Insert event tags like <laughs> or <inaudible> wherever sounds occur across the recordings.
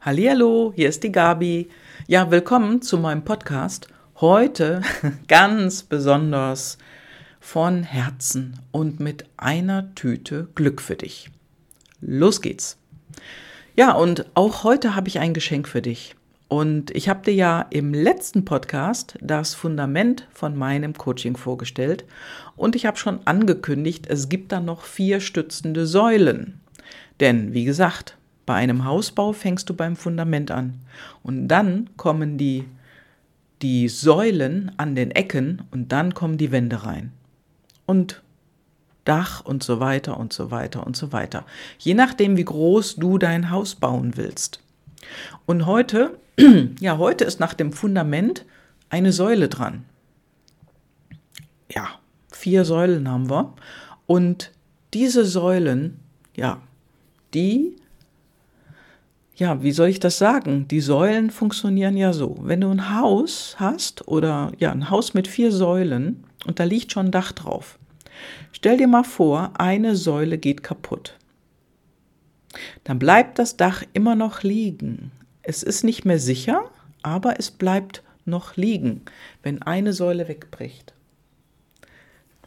Hallihallo, hier ist die Gabi. Ja, willkommen zu meinem Podcast. Heute <laughs> ganz besonders von Herzen und mit einer Tüte Glück für dich. Los geht's. Ja, und auch heute habe ich ein Geschenk für dich. Und ich habe dir ja im letzten Podcast das Fundament von meinem Coaching vorgestellt. Und ich habe schon angekündigt, es gibt da noch vier stützende Säulen. Denn, wie gesagt, bei einem Hausbau fängst du beim Fundament an. Und dann kommen die, die Säulen an den Ecken und dann kommen die Wände rein. Und Dach und so weiter und so weiter und so weiter. Je nachdem, wie groß du dein Haus bauen willst. Und heute, <clears throat> ja, heute ist nach dem Fundament eine Säule dran. Ja, vier Säulen haben wir. Und diese Säulen, ja, die ja, wie soll ich das sagen? Die Säulen funktionieren ja so. Wenn du ein Haus hast oder ja, ein Haus mit vier Säulen und da liegt schon ein Dach drauf. Stell dir mal vor, eine Säule geht kaputt. Dann bleibt das Dach immer noch liegen. Es ist nicht mehr sicher, aber es bleibt noch liegen, wenn eine Säule wegbricht.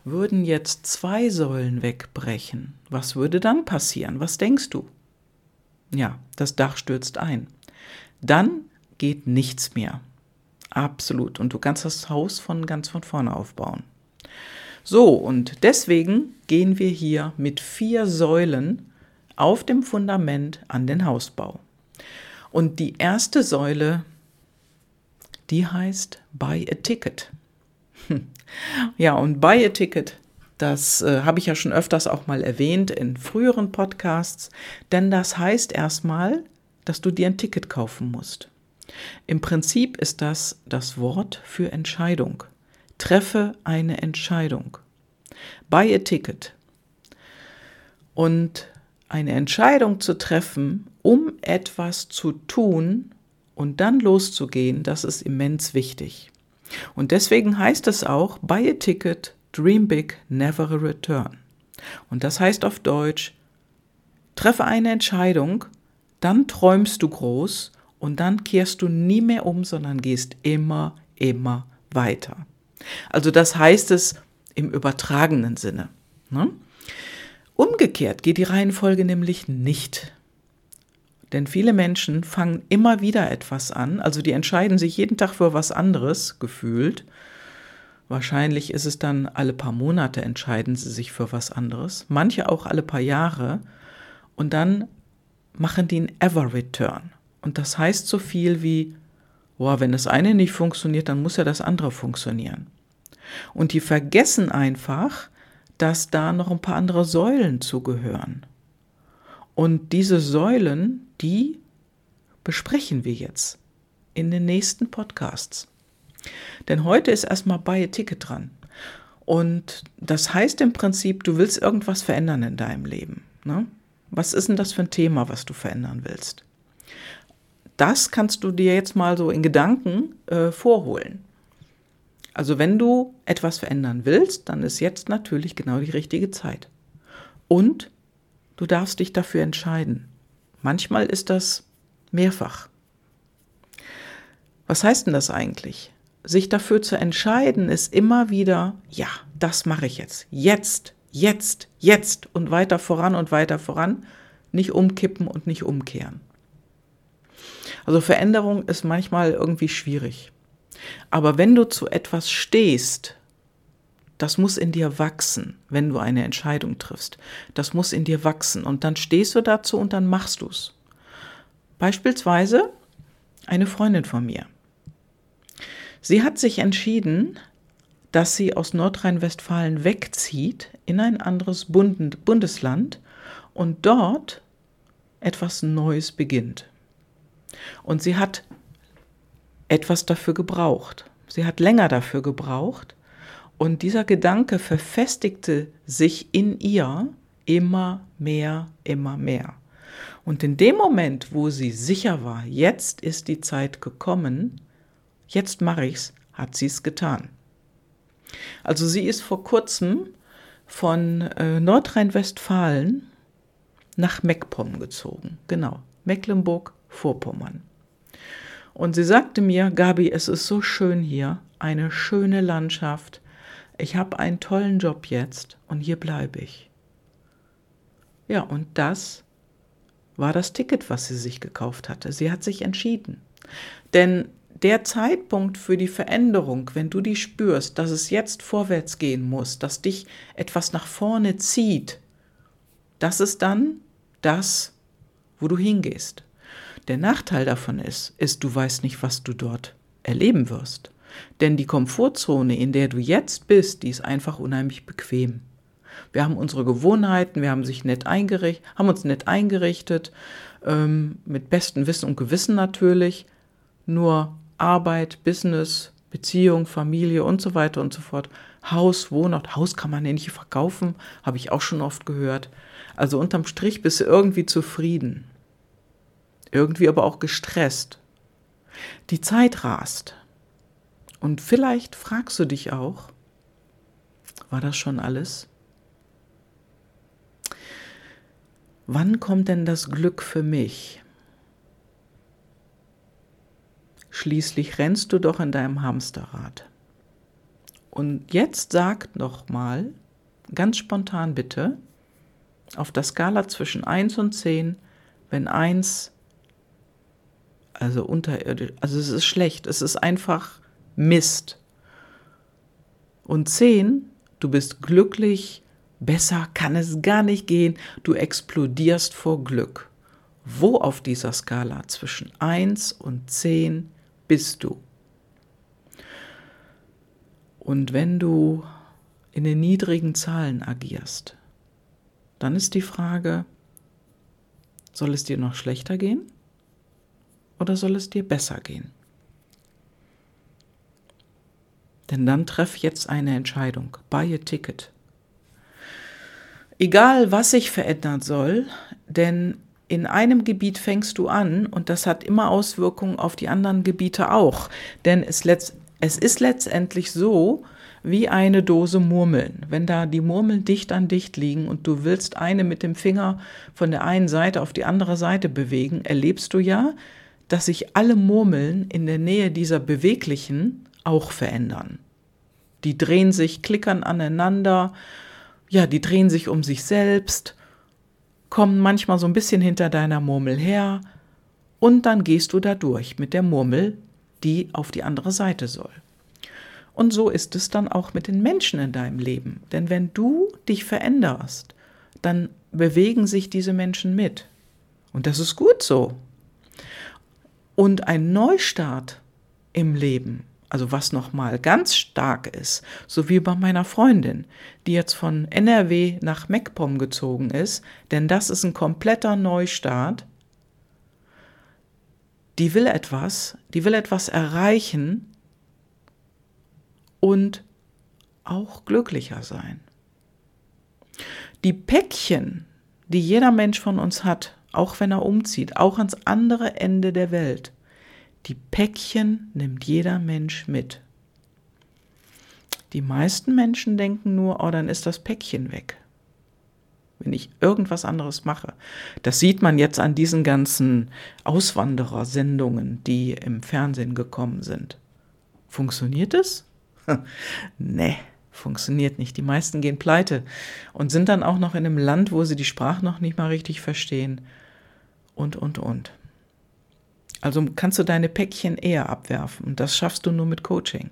Würden jetzt zwei Säulen wegbrechen, was würde dann passieren? Was denkst du? Ja, das Dach stürzt ein. Dann geht nichts mehr. Absolut. Und du kannst das Haus von ganz von vorne aufbauen. So, und deswegen gehen wir hier mit vier Säulen auf dem Fundament an den Hausbau. Und die erste Säule, die heißt Buy a Ticket. <laughs> Ja, und Buy a Ticket, das äh, habe ich ja schon öfters auch mal erwähnt in früheren Podcasts, denn das heißt erstmal, dass du dir ein Ticket kaufen musst. Im Prinzip ist das das Wort für Entscheidung. Treffe eine Entscheidung. Buy a Ticket. Und eine Entscheidung zu treffen, um etwas zu tun und dann loszugehen, das ist immens wichtig. Und deswegen heißt es auch, buy a ticket Dream big, never return. Und das heißt auf Deutsch, treffe eine Entscheidung, dann träumst du groß und dann kehrst du nie mehr um, sondern gehst immer, immer weiter. Also das heißt es im übertragenen Sinne. Ne? Umgekehrt geht die Reihenfolge nämlich nicht. Denn viele Menschen fangen immer wieder etwas an, also die entscheiden sich jeden Tag für was anderes, gefühlt, Wahrscheinlich ist es dann alle paar Monate entscheiden sie sich für was anderes, manche auch alle paar Jahre und dann machen die einen Ever Return. Und das heißt so viel wie, boah, wenn das eine nicht funktioniert, dann muss ja das andere funktionieren. Und die vergessen einfach, dass da noch ein paar andere Säulen zugehören. Und diese Säulen, die besprechen wir jetzt in den nächsten Podcasts. Denn heute ist erstmal a Ticket dran. Und das heißt im Prinzip, du willst irgendwas verändern in deinem Leben. Ne? Was ist denn das für ein Thema, was du verändern willst? Das kannst du dir jetzt mal so in Gedanken äh, vorholen. Also wenn du etwas verändern willst, dann ist jetzt natürlich genau die richtige Zeit. Und du darfst dich dafür entscheiden. Manchmal ist das mehrfach. Was heißt denn das eigentlich? Sich dafür zu entscheiden, ist immer wieder, ja, das mache ich jetzt. Jetzt, jetzt, jetzt und weiter voran und weiter voran. Nicht umkippen und nicht umkehren. Also Veränderung ist manchmal irgendwie schwierig. Aber wenn du zu etwas stehst, das muss in dir wachsen, wenn du eine Entscheidung triffst. Das muss in dir wachsen und dann stehst du dazu und dann machst du es. Beispielsweise eine Freundin von mir. Sie hat sich entschieden, dass sie aus Nordrhein-Westfalen wegzieht in ein anderes Bundesland und dort etwas Neues beginnt. Und sie hat etwas dafür gebraucht. Sie hat länger dafür gebraucht. Und dieser Gedanke verfestigte sich in ihr immer mehr, immer mehr. Und in dem Moment, wo sie sicher war, jetzt ist die Zeit gekommen, jetzt mache ich's, hat sie es getan. Also sie ist vor kurzem von äh, Nordrhein-Westfalen nach Meckpomm gezogen. Genau, Mecklenburg Mecklenburg-Vorpommern. Und sie sagte mir, Gabi, es ist so schön hier, eine schöne Landschaft. Ich habe einen tollen Job jetzt und hier bleibe ich. Ja, und das war das Ticket, was sie sich gekauft hatte. Sie hat sich entschieden. Denn der Zeitpunkt für die Veränderung, wenn du die spürst, dass es jetzt vorwärts gehen muss, dass dich etwas nach vorne zieht, das ist dann das, wo du hingehst. Der Nachteil davon ist, ist, du weißt nicht, was du dort erleben wirst. Denn die Komfortzone, in der du jetzt bist, die ist einfach unheimlich bequem. Wir haben unsere Gewohnheiten, wir haben, sich nett eingerichtet, haben uns nett eingerichtet, ähm, mit bestem Wissen und Gewissen natürlich. Nur Arbeit, Business, Beziehung, Familie und so weiter und so fort. Haus, Wohnort, Haus kann man ja nicht verkaufen, habe ich auch schon oft gehört. Also unterm Strich bist du irgendwie zufrieden. Irgendwie aber auch gestresst. Die Zeit rast. Und vielleicht fragst du dich auch, war das schon alles? Wann kommt denn das Glück für mich? Schließlich rennst du doch in deinem Hamsterrad. Und jetzt sag noch mal, ganz spontan bitte, auf der Skala zwischen 1 und 10, wenn 1 also unterirdisch, also es ist schlecht, es ist einfach Mist. Und 10, du bist glücklich, besser kann es gar nicht gehen, du explodierst vor Glück. Wo auf dieser Skala zwischen 1 und 10 bist du? Und wenn du in den niedrigen Zahlen agierst, dann ist die Frage, soll es dir noch schlechter gehen oder soll es dir besser gehen? Denn dann treff jetzt eine Entscheidung. Buy a ticket. Egal, was sich verändern soll, denn in einem Gebiet fängst du an und das hat immer Auswirkungen auf die anderen Gebiete auch. Denn es, letzt, es ist letztendlich so, wie eine Dose Murmeln. Wenn da die Murmeln dicht an dicht liegen und du willst eine mit dem Finger von der einen Seite auf die andere Seite bewegen, erlebst du ja, dass sich alle Murmeln in der Nähe dieser beweglichen auch verändern. Die drehen sich, klickern aneinander, ja, die drehen sich um sich selbst, kommen manchmal so ein bisschen hinter deiner Murmel her und dann gehst du da durch mit der Murmel, die auf die andere Seite soll. Und so ist es dann auch mit den Menschen in deinem Leben. Denn wenn du dich veränderst, dann bewegen sich diese Menschen mit. Und das ist gut so. Und ein Neustart im Leben, also was nochmal ganz stark ist, so wie bei meiner Freundin, die jetzt von NRW nach MacPom gezogen ist, denn das ist ein kompletter Neustart, die will etwas, die will etwas erreichen, und auch glücklicher sein. Die Päckchen, die jeder Mensch von uns hat, auch wenn er umzieht, auch ans andere Ende der Welt, die Päckchen nimmt jeder Mensch mit. Die meisten Menschen denken nur, oh, dann ist das Päckchen weg, wenn ich irgendwas anderes mache. Das sieht man jetzt an diesen ganzen Auswanderersendungen, die im Fernsehen gekommen sind. Funktioniert es? <laughs> nee, funktioniert nicht. Die meisten gehen pleite und sind dann auch noch in einem Land, wo sie die Sprache noch nicht mal richtig verstehen. Und, und, und. Also kannst du deine Päckchen eher abwerfen. Und das schaffst du nur mit Coaching.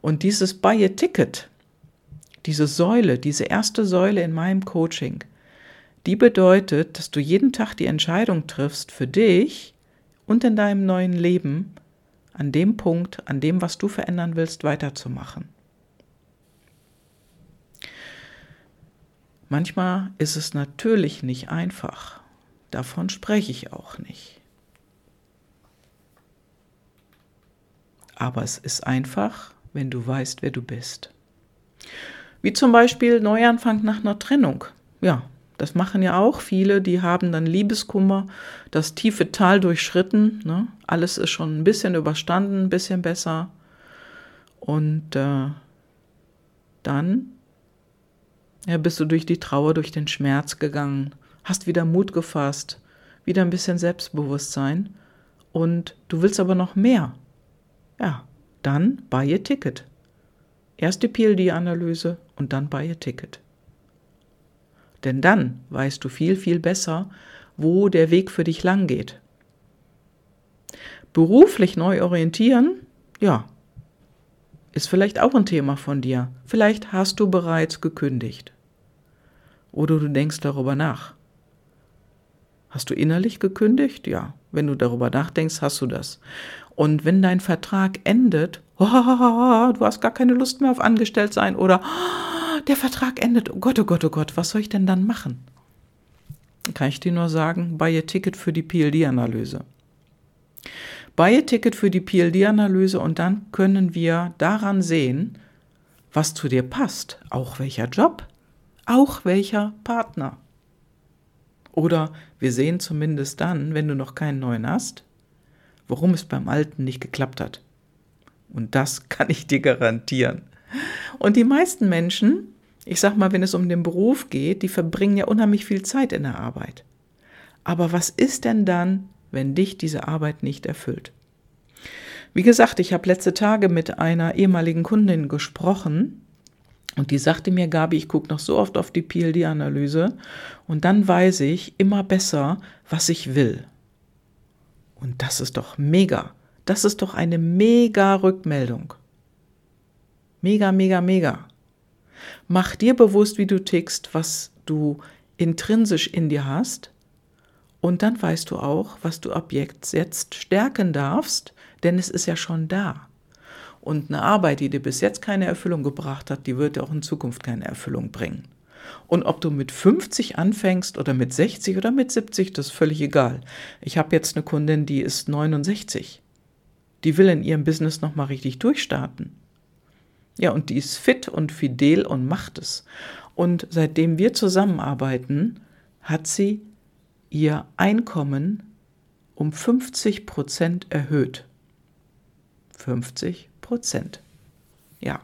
Und dieses Buy a Ticket, diese Säule, diese erste Säule in meinem Coaching, die bedeutet, dass du jeden Tag die Entscheidung triffst für dich und in deinem neuen Leben, an dem Punkt, an dem, was du verändern willst, weiterzumachen. Manchmal ist es natürlich nicht einfach. Davon spreche ich auch nicht. Aber es ist einfach, wenn du weißt, wer du bist. Wie zum Beispiel Neuanfang nach einer Trennung. Ja, das machen ja auch viele, die haben dann Liebeskummer, das tiefe Tal durchschritten. Ne? Alles ist schon ein bisschen überstanden, ein bisschen besser. Und äh, dann ja, bist du durch die Trauer, durch den Schmerz gegangen, hast wieder Mut gefasst, wieder ein bisschen Selbstbewusstsein und du willst aber noch mehr. Ja, dann buy a ticket. Erst die PLD-Analyse und dann buy a ticket. Denn dann weißt du viel, viel besser, wo der Weg für dich lang geht. Beruflich neu orientieren, ja, ist vielleicht auch ein Thema von dir. Vielleicht hast du bereits gekündigt. Oder du denkst darüber nach. Hast du innerlich gekündigt? Ja. Wenn du darüber nachdenkst, hast du das. Und wenn dein Vertrag endet, oh, du hast gar keine Lust mehr auf Angestelltsein oder oh, der Vertrag endet, oh Gott, oh Gott, oh Gott, was soll ich denn dann machen? Kann ich dir nur sagen, buy a Ticket für die PLD-Analyse. Buy a Ticket für die PLD-Analyse und dann können wir daran sehen, was zu dir passt, auch welcher Job, auch welcher Partner. Oder wir sehen zumindest dann, wenn du noch keinen neuen hast, warum es beim alten nicht geklappt hat. Und das <laughs> kann ich dir garantieren. Und die meisten Menschen, ich sag mal, wenn es um den Beruf geht, die verbringen ja unheimlich viel Zeit in der Arbeit. Aber was ist denn dann, wenn dich diese Arbeit nicht erfüllt? Wie gesagt, ich habe letzte Tage mit einer ehemaligen Kundin gesprochen und die sagte mir, Gabi, ich gucke noch so oft auf die PLD-Analyse und dann weiß ich immer besser, was ich will. Und das ist doch mega. Das ist doch eine mega Rückmeldung. Mega, mega, mega. Mach dir bewusst, wie du tickst, was du intrinsisch in dir hast. Und dann weißt du auch, was du ab jetzt stärken darfst, denn es ist ja schon da. Und eine Arbeit, die dir bis jetzt keine Erfüllung gebracht hat, die wird dir auch in Zukunft keine Erfüllung bringen. Und ob du mit 50 anfängst oder mit 60 oder mit 70, das ist völlig egal. Ich habe jetzt eine Kundin, die ist 69. Die will in ihrem Business nochmal richtig durchstarten. Ja, und die ist fit und fidel und macht es. Und seitdem wir zusammenarbeiten, hat sie ihr Einkommen um 50 Prozent erhöht. 50 Prozent. Ja.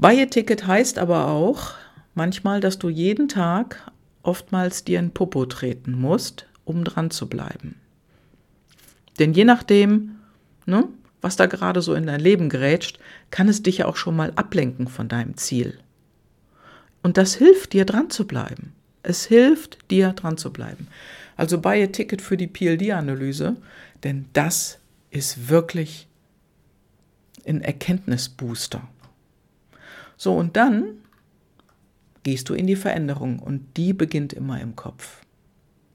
Buy-a-Ticket heißt aber auch manchmal, dass du jeden Tag oftmals dir ein Popo treten musst, um dran zu bleiben. Denn je nachdem, ne, was da gerade so in dein Leben gerätscht, kann es dich ja auch schon mal ablenken von deinem Ziel. Und das hilft dir dran zu bleiben. Es hilft dir dran zu bleiben. Also buy a Ticket für die PLD-Analyse, denn das ist wirklich ein Erkenntnisbooster. So, und dann gehst du in die Veränderung und die beginnt immer im Kopf.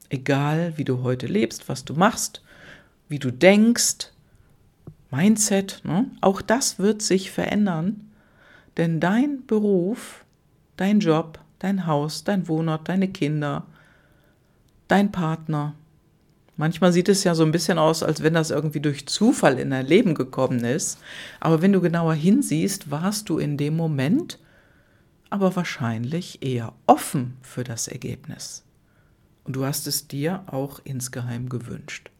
Egal, wie du heute lebst, was du machst, wie du denkst, Mindset, ne? auch das wird sich verändern, denn dein Beruf, dein Job, dein Haus, dein Wohnort, deine Kinder, dein Partner. Manchmal sieht es ja so ein bisschen aus, als wenn das irgendwie durch Zufall in dein Leben gekommen ist. Aber wenn du genauer hinsiehst, warst du in dem Moment aber wahrscheinlich eher offen für das Ergebnis. Und du hast es dir auch insgeheim gewünscht.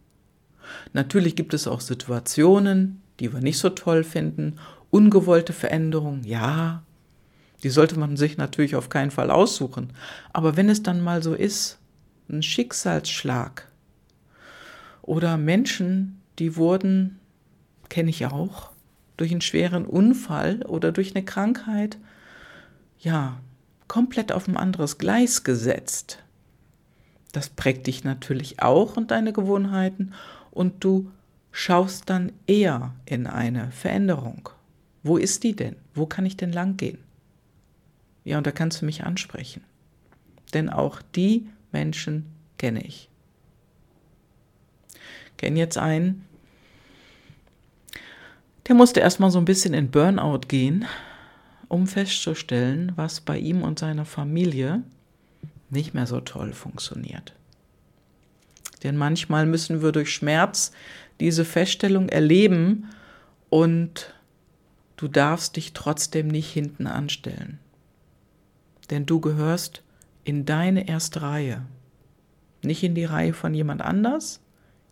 Natürlich gibt es auch Situationen, die wir nicht so toll finden. Ungewollte Veränderungen, ja, die sollte man sich natürlich auf keinen Fall aussuchen. Aber wenn es dann mal so ist, ein Schicksalsschlag oder Menschen, die wurden, kenne ich auch, durch einen schweren Unfall oder durch eine Krankheit, ja, komplett auf ein anderes Gleis gesetzt. Das prägt dich natürlich auch und deine Gewohnheiten und du schaust dann eher in eine Veränderung. Wo ist die denn? Wo kann ich denn lang gehen? Ja, und da kannst du mich ansprechen. Denn auch die Menschen kenne ich. Kenne jetzt einen, der musste erstmal so ein bisschen in Burnout gehen, um festzustellen, was bei ihm und seiner Familie nicht mehr so toll funktioniert. Denn manchmal müssen wir durch Schmerz diese Feststellung erleben und du darfst dich trotzdem nicht hinten anstellen. Denn du gehörst in deine erste Reihe. Nicht in die Reihe von jemand anders,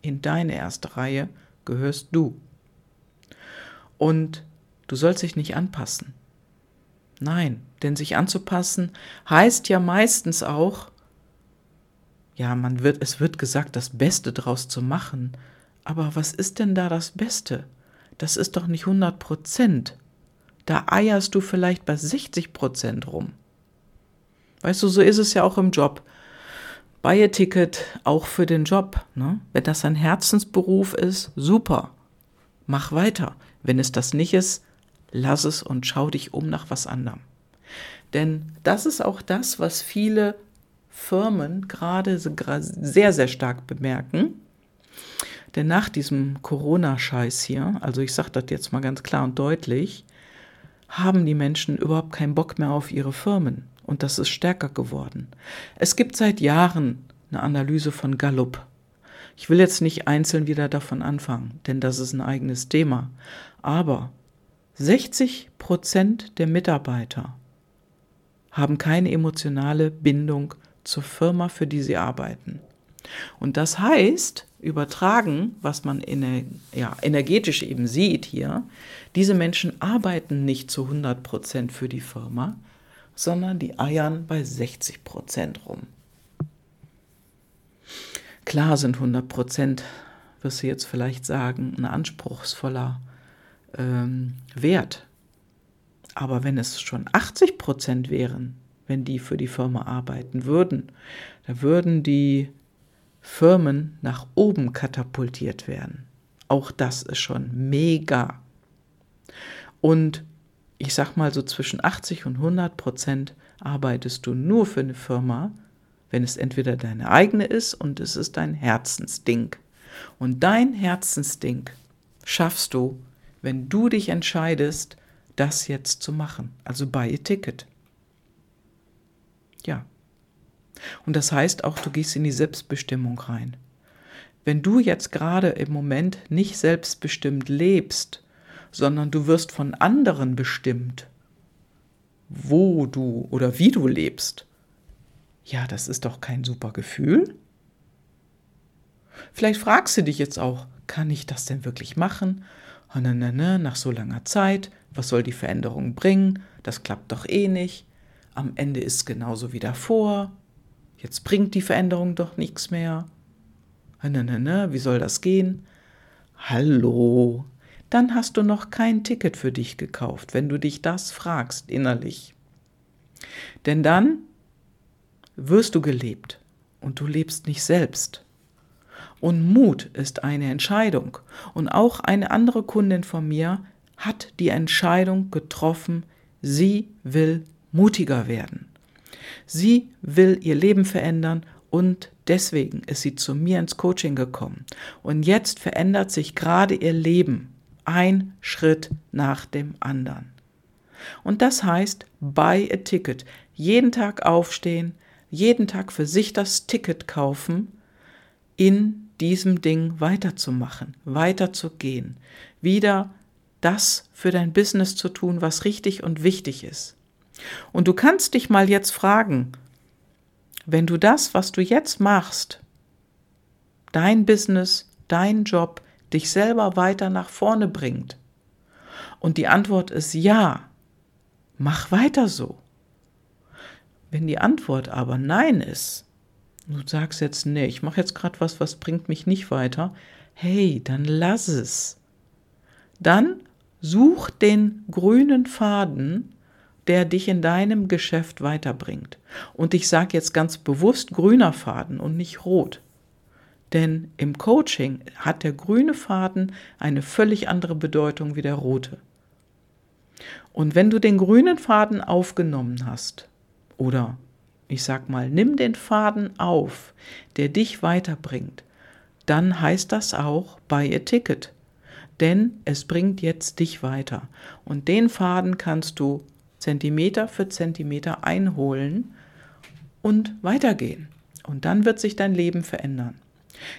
in deine erste Reihe gehörst du. Und du sollst dich nicht anpassen. Nein, denn sich anzupassen heißt ja meistens auch, ja, man wird, es wird gesagt, das Beste draus zu machen. Aber was ist denn da das Beste? Das ist doch nicht 100 Prozent. Da eierst du vielleicht bei 60 Prozent rum. Weißt du, so ist es ja auch im Job. Buy a Ticket auch für den Job. Ne? Wenn das ein Herzensberuf ist, super. Mach weiter. Wenn es das nicht ist, lass es und schau dich um nach was anderem. Denn das ist auch das, was viele Firmen gerade sehr, sehr stark bemerken. Denn nach diesem Corona-Scheiß hier, also ich sage das jetzt mal ganz klar und deutlich, haben die Menschen überhaupt keinen Bock mehr auf ihre Firmen. Und das ist stärker geworden. Es gibt seit Jahren eine Analyse von Gallup. Ich will jetzt nicht einzeln wieder davon anfangen, denn das ist ein eigenes Thema. Aber 60 Prozent der Mitarbeiter haben keine emotionale Bindung zur Firma, für die sie arbeiten. Und das heißt, übertragen, was man ja, energetisch eben sieht hier, diese Menschen arbeiten nicht zu 100 Prozent für die Firma, sondern die eiern bei 60 Prozent rum. Klar sind 100 Prozent, wirst du jetzt vielleicht sagen, ein anspruchsvoller ähm, Wert. Aber wenn es schon 80 Prozent wären, wenn die für die Firma arbeiten würden, da würden die Firmen nach oben katapultiert werden. Auch das ist schon mega. Und ich sag mal so zwischen 80 und 100 Prozent arbeitest du nur für eine Firma, wenn es entweder deine eigene ist und es ist dein Herzensding. Und dein Herzensding schaffst du, wenn du dich entscheidest, das jetzt zu machen. Also buy a ticket. Ja. Und das heißt auch, du gehst in die Selbstbestimmung rein. Wenn du jetzt gerade im Moment nicht selbstbestimmt lebst, sondern du wirst von anderen bestimmt, wo du oder wie du lebst, ja, das ist doch kein super Gefühl. Vielleicht fragst du dich jetzt auch, kann ich das denn wirklich machen? Ne, ne, ne, nach so langer Zeit, was soll die Veränderung bringen? Das klappt doch eh nicht. Am Ende ist es genauso wie davor. Jetzt bringt die Veränderung doch nichts mehr. Ne, ne, ne, wie soll das gehen? Hallo, dann hast du noch kein Ticket für dich gekauft, wenn du dich das fragst innerlich. Denn dann wirst du gelebt und du lebst nicht selbst. Und Mut ist eine Entscheidung. Und auch eine andere Kundin von mir hat die Entscheidung getroffen, sie will mutiger werden. Sie will ihr Leben verändern und deswegen ist sie zu mir ins Coaching gekommen. Und jetzt verändert sich gerade ihr Leben ein Schritt nach dem anderen. Und das heißt, buy a ticket. Jeden Tag aufstehen, jeden Tag für sich das Ticket kaufen, in diesem Ding weiterzumachen, weiterzugehen, wieder das für dein Business zu tun, was richtig und wichtig ist. Und du kannst dich mal jetzt fragen, wenn du das, was du jetzt machst, dein Business, dein Job, dich selber weiter nach vorne bringt? Und die Antwort ist ja, mach weiter so. Wenn die Antwort aber nein ist, du sagst jetzt, nee, ich mache jetzt gerade was, was bringt mich nicht weiter, hey, dann lass es. Dann such den grünen Faden, der dich in deinem Geschäft weiterbringt. Und ich sage jetzt ganz bewusst grüner Faden und nicht rot. Denn im Coaching hat der grüne Faden eine völlig andere Bedeutung wie der rote. Und wenn du den grünen Faden aufgenommen hast, oder ich sag mal, nimm den Faden auf, der dich weiterbringt, dann heißt das auch buy a ticket. Denn es bringt jetzt dich weiter. Und den Faden kannst du Zentimeter für Zentimeter einholen und weitergehen. Und dann wird sich dein Leben verändern.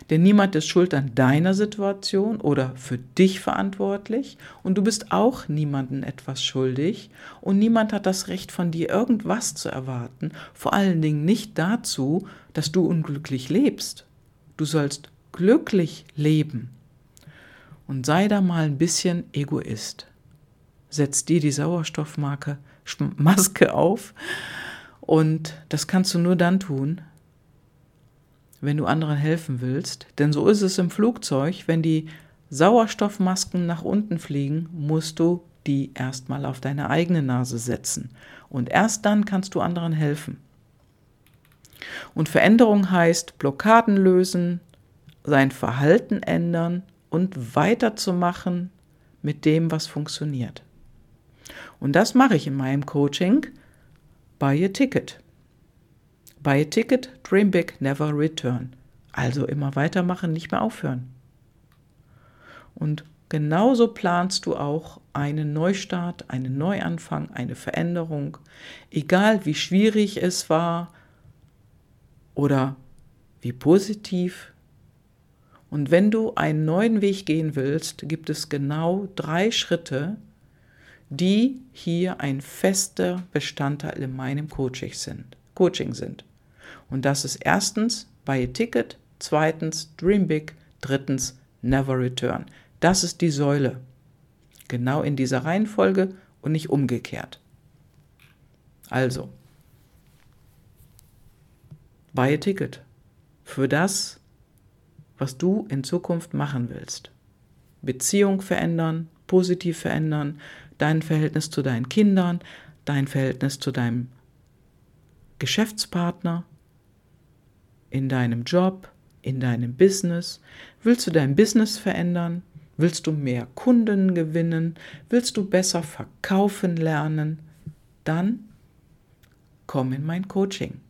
Denn niemand ist schuld an deiner Situation oder für dich verantwortlich. Und du bist auch niemandem etwas schuldig. Und niemand hat das Recht von dir irgendwas zu erwarten, vor allen Dingen nicht dazu, dass du unglücklich lebst. Du sollst glücklich leben. Und sei da mal ein bisschen Egoist. Setz dir die Sauerstoffmarke Maske auf. Und das kannst du nur dann tun, wenn du anderen helfen willst. Denn so ist es im Flugzeug, wenn die Sauerstoffmasken nach unten fliegen, musst du die erstmal auf deine eigene Nase setzen. Und erst dann kannst du anderen helfen. Und Veränderung heißt Blockaden lösen, sein Verhalten ändern und weiterzumachen mit dem, was funktioniert. Und das mache ich in meinem Coaching. Buy a ticket. Buy a ticket, dream big, never return. Also immer weitermachen, nicht mehr aufhören. Und genauso planst du auch einen Neustart, einen Neuanfang, eine Veränderung, egal wie schwierig es war oder wie positiv. Und wenn du einen neuen Weg gehen willst, gibt es genau drei Schritte, die hier ein fester Bestandteil in meinem Coaching sind. Coaching sind. Und das ist erstens Buy a Ticket, zweitens Dream Big, drittens Never Return. Das ist die Säule. Genau in dieser Reihenfolge und nicht umgekehrt. Also, buy a Ticket für das, was du in Zukunft machen willst. Beziehung verändern, positiv verändern, dein Verhältnis zu deinen Kindern, dein Verhältnis zu deinem Geschäftspartner, in deinem Job, in deinem Business. Willst du dein Business verändern? Willst du mehr Kunden gewinnen? Willst du besser verkaufen lernen? Dann komm in mein Coaching.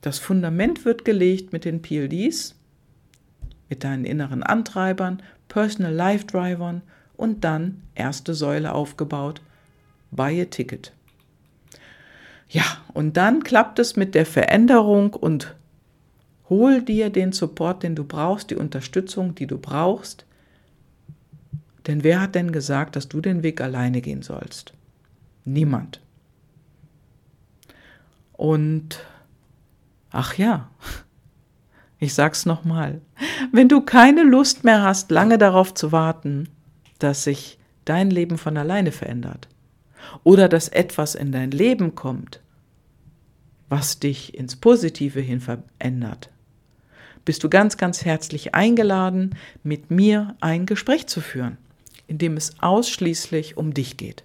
Das Fundament wird gelegt mit den PLDs, mit deinen inneren Antreibern, Personal Life Drivern und dann erste Säule aufgebaut, Buy a Ticket. Ja, und dann klappt es mit der Veränderung und hol dir den Support, den du brauchst, die Unterstützung, die du brauchst. Denn wer hat denn gesagt, dass du den Weg alleine gehen sollst? Niemand. Und ach ja, ich sag's nochmal, wenn du keine Lust mehr hast, lange darauf zu warten, dass sich dein Leben von alleine verändert oder dass etwas in dein Leben kommt, was dich ins Positive hin verändert, bist du ganz, ganz herzlich eingeladen, mit mir ein Gespräch zu führen in dem es ausschließlich um dich geht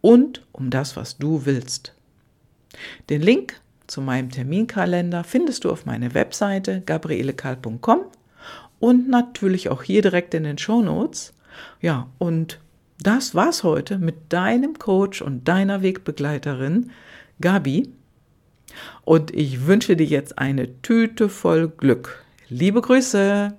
und um das, was du willst. Den Link zu meinem Terminkalender findest du auf meiner Webseite gabrielekal.com und natürlich auch hier direkt in den Show Notes. Ja, und das war's heute mit deinem Coach und deiner Wegbegleiterin Gabi. Und ich wünsche dir jetzt eine Tüte voll Glück. Liebe Grüße!